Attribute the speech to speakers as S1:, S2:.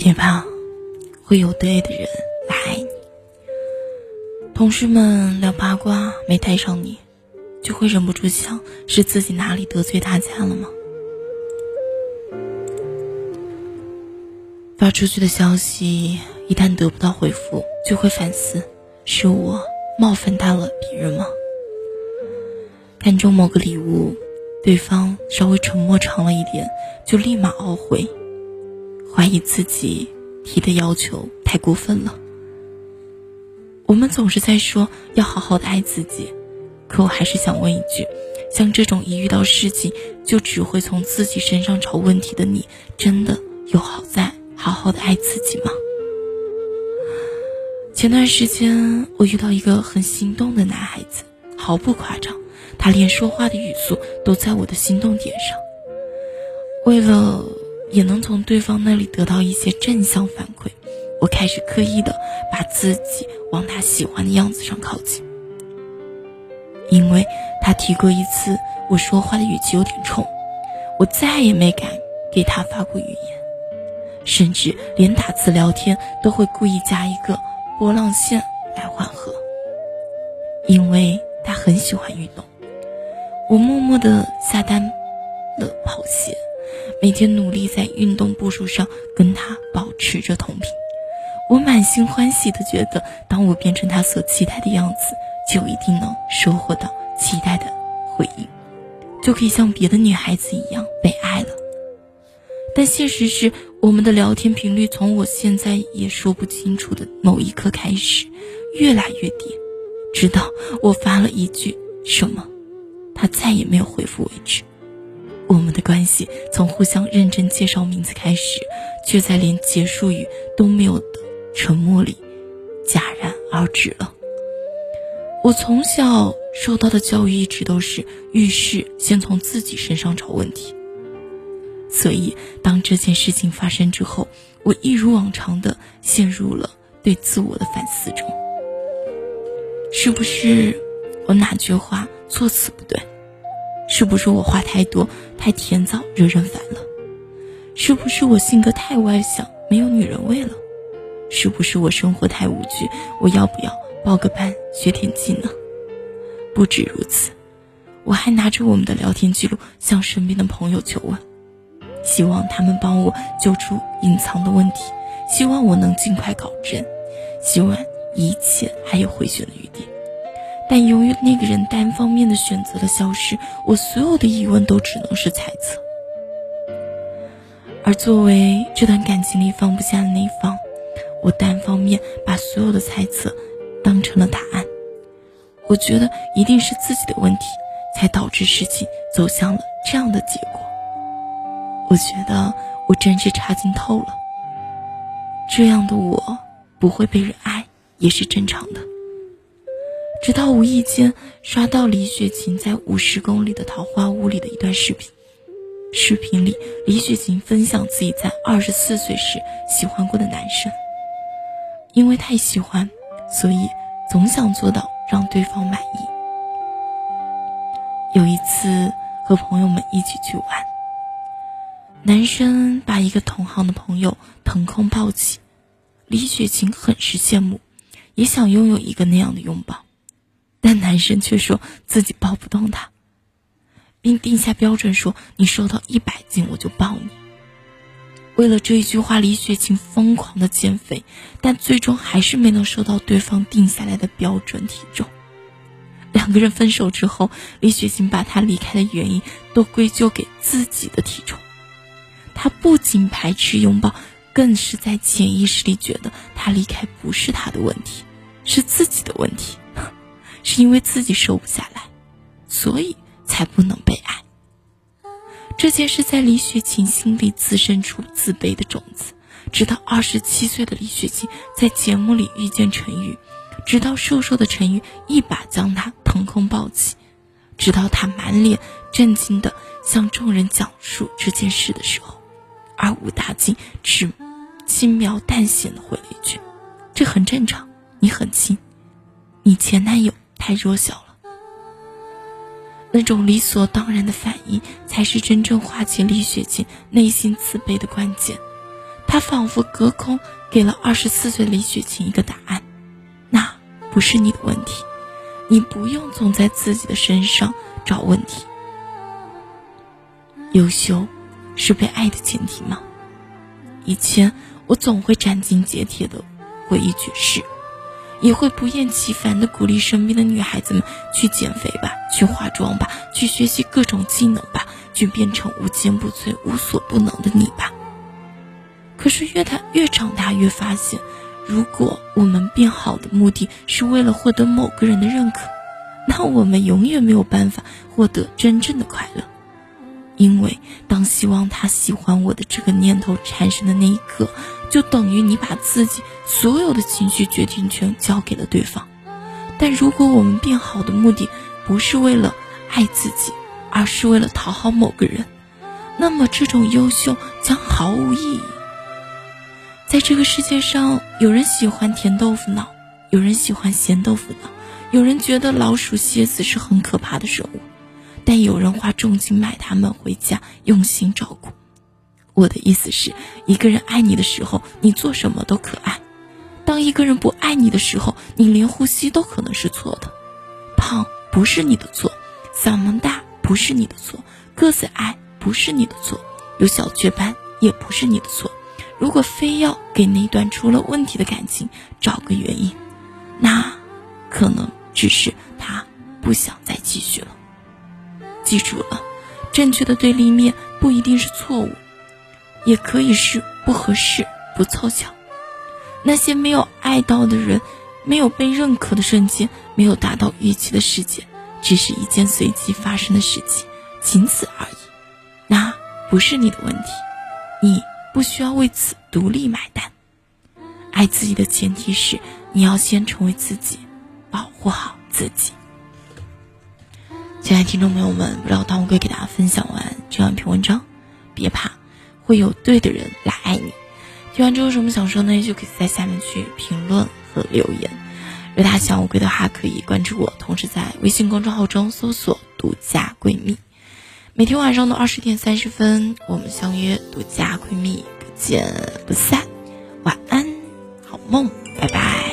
S1: 别怕，会有对的人来爱你。同事们聊八卦，没带上你，就会忍不住想：是自己哪里得罪大家了吗？发出去的消息一旦得不到回复，就会反思：是我冒犯到了别人吗？看中某个礼物，对方稍微沉默长了一点，就立马懊悔。怀疑自己提的要求太过分了。我们总是在说要好好的爱自己，可我还是想问一句：像这种一遇到事情就只会从自己身上找问题的你，真的有好在好好的爱自己吗？前段时间我遇到一个很心动的男孩子，毫不夸张，他连说话的语速都在我的心动点上。为了。也能从对方那里得到一些正向反馈，我开始刻意的把自己往他喜欢的样子上靠近。因为他提过一次我说话的语气有点冲，我再也没敢给他发过语言，甚至连打字聊天都会故意加一个波浪线来缓和。因为他很喜欢运动，我默默的下单了跑鞋。每天努力在运动步数上跟他保持着同频，我满心欢喜的觉得，当我变成他所期待的样子，就一定能收获到期待的回应，就可以像别的女孩子一样被爱了。但现实是，我们的聊天频率从我现在也说不清楚的某一刻开始，越来越低，直到我发了一句什么，他再也没有回复为止。我们的关系从互相认真介绍名字开始，却在连结束语都没有的沉默里戛然而止了。我从小受到的教育一直都是遇事先从自己身上找问题，所以当这件事情发生之后，我一如往常的陷入了对自我的反思中。是不是我哪句话措辞不对？是不是我话太多、太甜躁，惹人烦了？是不是我性格太外向，没有女人味了？是不是我生活太无趣？我要不要报个班学点技能？不止如此，我还拿着我们的聊天记录向身边的朋友求问，希望他们帮我揪出隐藏的问题，希望我能尽快搞正，希望一切还有回旋的余地。但由于那个人单方面的选择了消失，我所有的疑问都只能是猜测。而作为这段感情里放不下的那一方，我单方面把所有的猜测当成了答案。我觉得一定是自己的问题，才导致事情走向了这样的结果。我觉得我真是差劲透了。这样的我不会被人爱，也是正常的。直到无意间刷到李雪琴在五十公里的桃花坞里的一段视频，视频里李雪琴分享自己在二十四岁时喜欢过的男生，因为太喜欢，所以总想做到让对方满意。有一次和朋友们一起去玩，男生把一个同行的朋友腾空抱起，李雪琴很是羡慕，也想拥有一个那样的拥抱。但男生却说自己抱不动她，并定下标准说：“你瘦到一百斤我就抱你。”为了这一句话，李雪琴疯狂的减肥，但最终还是没能瘦到对方定下来的标准体重。两个人分手之后，李雪琴把他离开的原因都归咎给自己的体重。她不仅排斥拥抱，更是在潜意识里觉得他离开不是他的问题，是自己的问题。是因为自己瘦不下来，所以才不能被爱。这件事在李雪琴心里滋生出自卑的种子，直到二十七岁的李雪琴在节目里遇见陈宇，直到瘦瘦的陈宇一把将她腾空抱起，直到她满脸震惊的向众人讲述这件事的时候，而武大靖只轻描淡写的回了一句：“这很正常，你很轻，你前男友。”太弱小了，那种理所当然的反应，才是真正化解李雪琴内心自卑的关键。他仿佛隔空给了二十四岁李雪琴一个答案：那不是你的问题，你不用总在自己的身上找问题。优秀，是被爱的前提吗？以前我总会斩钉截铁的回一句是，也会不厌其烦的鼓励身边的女孩子们去减肥吧，去化妆吧，去学习各种技能吧，去变成无坚不摧、无所不能的你吧。可是越大越长大，越发现，如果我们变好的目的是为了获得某个人的认可，那我们永远没有办法获得真正的快乐。因为当希望他喜欢我的这个念头产生的那一刻，就等于你把自己所有的情绪决定权交给了对方。但如果我们变好的目的不是为了爱自己，而是为了讨好某个人，那么这种优秀将毫无意义。在这个世界上，有人喜欢甜豆腐脑，有人喜欢咸豆腐脑，有人觉得老鼠、蝎子是很可怕的生物，但有人花重金买它们回家，用心照顾。我的意思是，一个人爱你的时候，你做什么都可爱；当一个人不爱你的时候，你连呼吸都可能是错的。胖不是你的错，嗓门大不是你的错，个子矮不是你的错，有小雀斑也不是你的错。如果非要给那段出了问题的感情找个原因，那可能只是他不想再继续了。记住了，正确的对立面不一定是错误，也可以是不合适、不凑巧。那些没有爱到的人，没有被认可的瞬间，没有达到预期的事件，只是一件随机发生的事情，仅此而已。那不是你的问题，你。不需要为此独立买单。爱自己的前提是你要先成为自己，保护好自己。亲爱的听众朋友们，不知道当乌龟给大家分享完这样一篇文章，别怕，会有对的人来爱你。听完之后有什么想说呢？就可以在下面去评论和留言。如果大家喜欢乌龟的话，可以关注我，同时在微信公众号中搜索“独家闺蜜”。每天晚上的二十点三十分，我们相约独家闺蜜，不见不散。晚安，好梦。拜拜